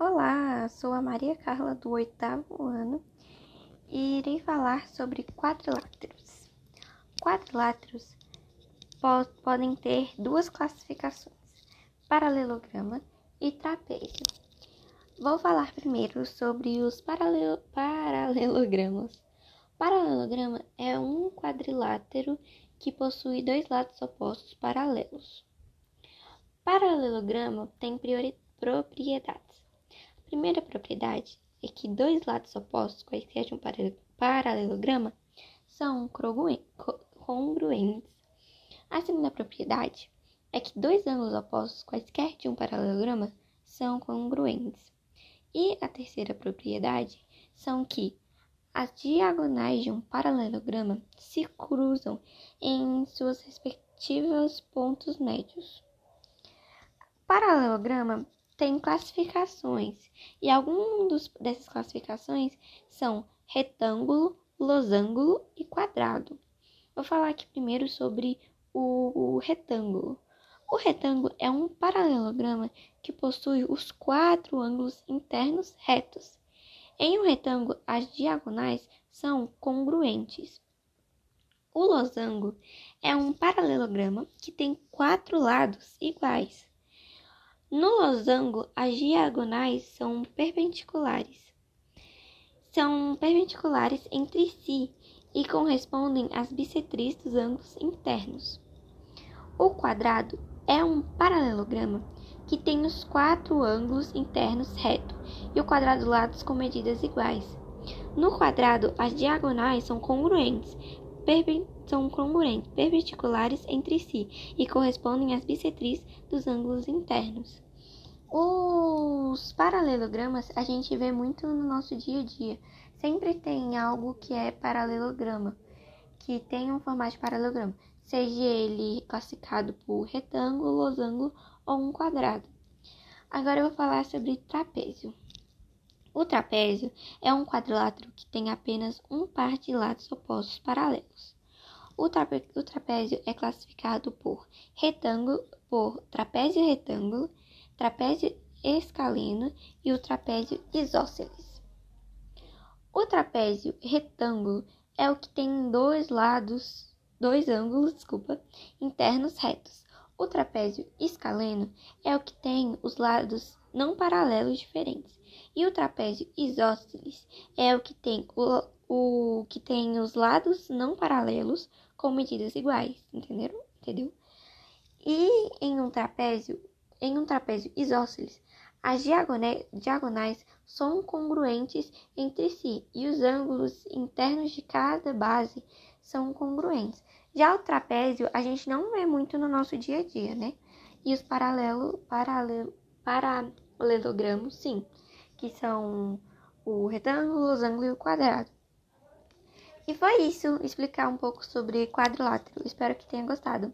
Olá, sou a Maria Carla do oitavo ano e irei falar sobre quadriláteros. Quadriláteros po podem ter duas classificações: paralelograma e trapézio. Vou falar primeiro sobre os paralelo paralelogramas. Paralelograma é um quadrilátero que possui dois lados opostos paralelos. Paralelograma tem propriedades primeira propriedade é que dois lados opostos, quaisquer de um paralelograma, são congruentes. A segunda propriedade é que dois ângulos opostos, quaisquer de um paralelograma, são congruentes. E a terceira propriedade são que as diagonais de um paralelograma se cruzam em seus respectivos pontos médios. Paralelograma tem classificações e algumas dessas classificações são retângulo, losango e quadrado. Vou falar aqui primeiro sobre o, o retângulo. O retângulo é um paralelograma que possui os quatro ângulos internos retos. Em um retângulo, as diagonais são congruentes. O losango é um paralelograma que tem quatro lados iguais. No losango, as diagonais são perpendiculares. São perpendiculares entre si e correspondem às bissetrizes dos ângulos internos. O quadrado é um paralelograma que tem os quatro ângulos internos retos e o quadrado lados com medidas iguais. No quadrado, as diagonais são congruentes, são congruentes, perpendiculares entre si e correspondem às bissetrizes dos ângulos internos. Os paralelogramas a gente vê muito no nosso dia a dia. Sempre tem algo que é paralelograma, que tem um formato de paralelograma, seja ele classificado por retângulo, losango ou um quadrado. Agora eu vou falar sobre trapézio. O trapézio é um quadrilátero que tem apenas um par de lados opostos paralelos. O, trape o trapézio é classificado por retângulo, por trapézio retângulo, trapézio escaleno e o trapézio isósceles. O trapézio retângulo é o que tem dois lados, dois ângulos, desculpa, internos retos. O trapézio escaleno é o que tem os lados não paralelos diferentes. E o trapézio isósceles é o que tem o, o que tem os lados não paralelos com medidas iguais, entenderam? Entendeu? E em um trapézio, em um trapézio isósceles, as diagonais são congruentes entre si e os ângulos internos de cada base são congruentes. Já o trapézio a gente não vê muito no nosso dia a dia, né? E os paralelo, paralelo, paralelogramos, sim, que são o retângulo, o losango e o quadrado. E foi isso, explicar um pouco sobre quadrilátero. Espero que tenha gostado.